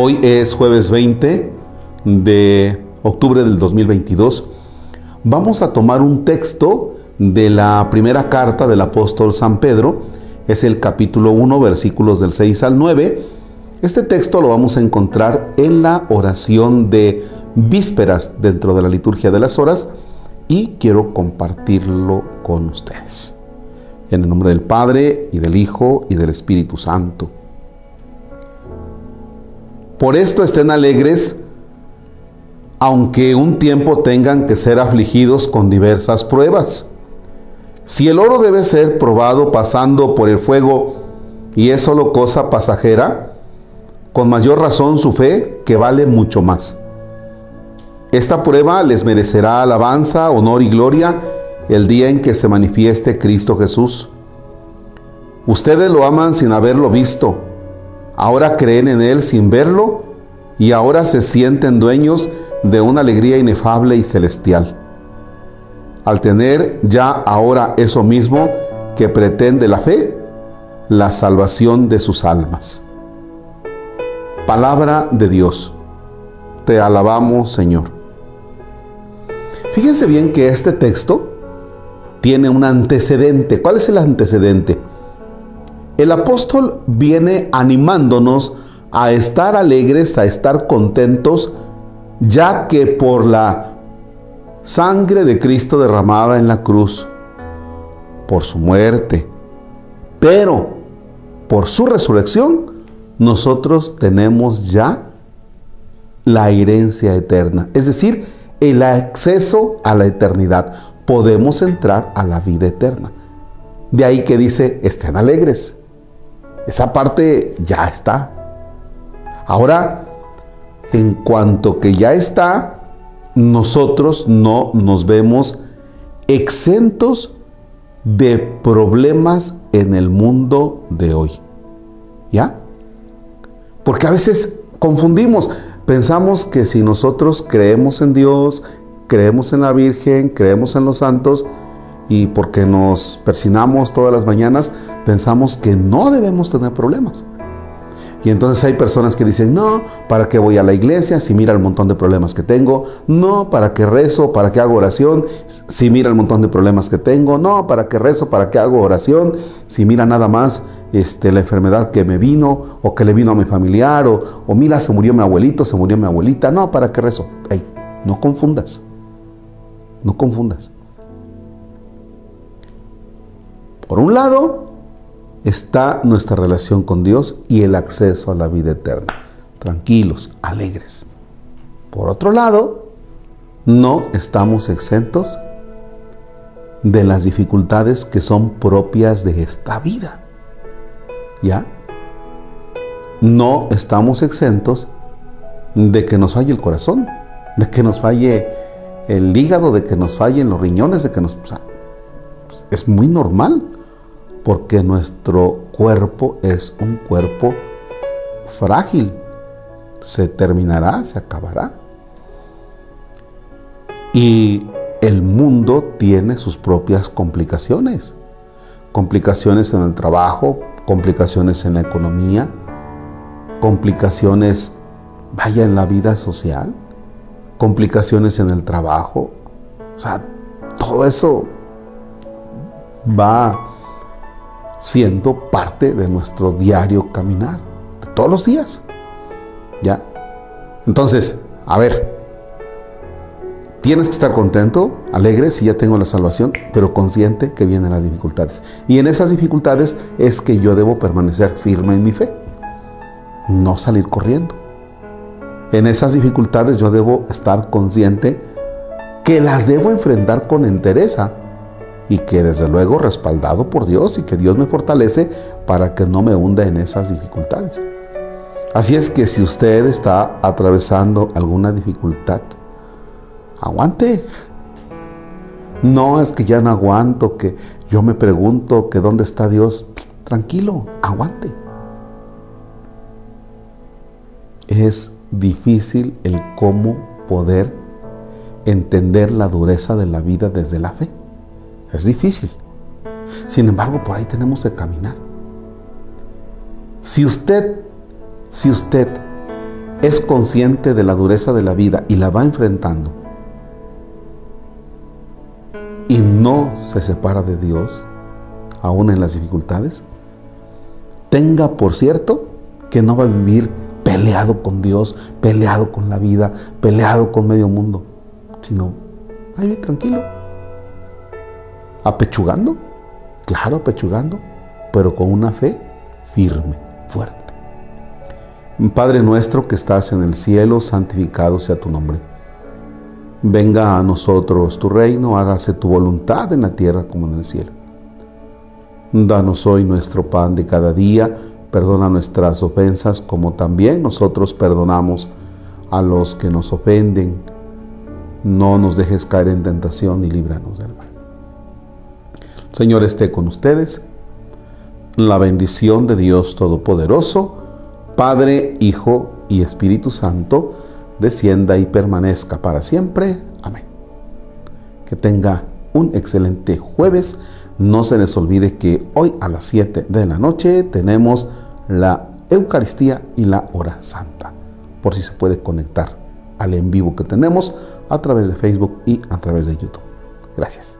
Hoy es jueves 20 de octubre del 2022. Vamos a tomar un texto de la primera carta del apóstol San Pedro. Es el capítulo 1, versículos del 6 al 9. Este texto lo vamos a encontrar en la oración de vísperas dentro de la liturgia de las horas y quiero compartirlo con ustedes. En el nombre del Padre y del Hijo y del Espíritu Santo. Por esto estén alegres, aunque un tiempo tengan que ser afligidos con diversas pruebas. Si el oro debe ser probado pasando por el fuego y es solo cosa pasajera, con mayor razón su fe, que vale mucho más. Esta prueba les merecerá alabanza, honor y gloria el día en que se manifieste Cristo Jesús. Ustedes lo aman sin haberlo visto ahora creen en Él sin verlo y ahora se sienten dueños de una alegría inefable y celestial. Al tener ya ahora eso mismo que pretende la fe, la salvación de sus almas. Palabra de Dios. Te alabamos, Señor. Fíjense bien que este texto tiene un antecedente. ¿Cuál es el antecedente? El apóstol viene animándonos a estar alegres, a estar contentos, ya que por la sangre de Cristo derramada en la cruz, por su muerte, pero por su resurrección, nosotros tenemos ya la herencia eterna, es decir, el acceso a la eternidad. Podemos entrar a la vida eterna. De ahí que dice, estén alegres. Esa parte ya está. Ahora, en cuanto que ya está, nosotros no nos vemos exentos de problemas en el mundo de hoy. ¿Ya? Porque a veces confundimos, pensamos que si nosotros creemos en Dios, creemos en la Virgen, creemos en los santos, y porque nos persinamos todas las mañanas, pensamos que no debemos tener problemas. Y entonces hay personas que dicen, no, ¿para qué voy a la iglesia si mira el montón de problemas que tengo? No, ¿para qué rezo? ¿Para qué hago oración si mira el montón de problemas que tengo? No, ¿para qué rezo? ¿Para qué hago oración si mira nada más este, la enfermedad que me vino o que le vino a mi familiar? O, o mira, se murió mi abuelito, se murió mi abuelita. No, ¿para qué rezo? Hey, no confundas. No confundas. Por un lado está nuestra relación con Dios y el acceso a la vida eterna. Tranquilos, alegres. Por otro lado, no estamos exentos de las dificultades que son propias de esta vida. ¿Ya? No estamos exentos de que nos falle el corazón, de que nos falle el hígado, de que nos fallen los riñones, de que nos... es muy normal porque nuestro cuerpo es un cuerpo frágil. Se terminará, se acabará. Y el mundo tiene sus propias complicaciones. Complicaciones en el trabajo, complicaciones en la economía, complicaciones, vaya, en la vida social, complicaciones en el trabajo. O sea, todo eso va siendo parte de nuestro diario caminar, de todos los días. ¿Ya? Entonces, a ver, tienes que estar contento, alegre si ya tengo la salvación, pero consciente que vienen las dificultades. Y en esas dificultades es que yo debo permanecer firme en mi fe, no salir corriendo. En esas dificultades yo debo estar consciente que las debo enfrentar con entereza y que desde luego respaldado por Dios y que Dios me fortalece para que no me hunda en esas dificultades. Así es que si usted está atravesando alguna dificultad, aguante. No es que ya no aguanto, que yo me pregunto que dónde está Dios. Tranquilo, aguante. Es difícil el cómo poder entender la dureza de la vida desde la fe. Es difícil. Sin embargo, por ahí tenemos que caminar. Si usted, si usted es consciente de la dureza de la vida y la va enfrentando y no se separa de Dios, aún en las dificultades, tenga por cierto que no va a vivir peleado con Dios, peleado con la vida, peleado con medio mundo, sino va a vivir tranquilo, apechugando, claro, apechugando, pero con una fe firme, fuerte. Padre nuestro que estás en el cielo, santificado sea tu nombre. Venga a nosotros tu reino, hágase tu voluntad en la tierra como en el cielo. Danos hoy nuestro pan de cada día, perdona nuestras ofensas como también nosotros perdonamos a los que nos ofenden. No nos dejes caer en tentación y líbranos del mal. Señor esté con ustedes. La bendición de Dios Todopoderoso, Padre, Hijo y Espíritu Santo, descienda y permanezca para siempre. Amén. Que tenga un excelente jueves. No se les olvide que hoy a las 7 de la noche tenemos la Eucaristía y la hora santa. Por si se puede conectar al en vivo que tenemos a través de Facebook y a través de YouTube. Gracias.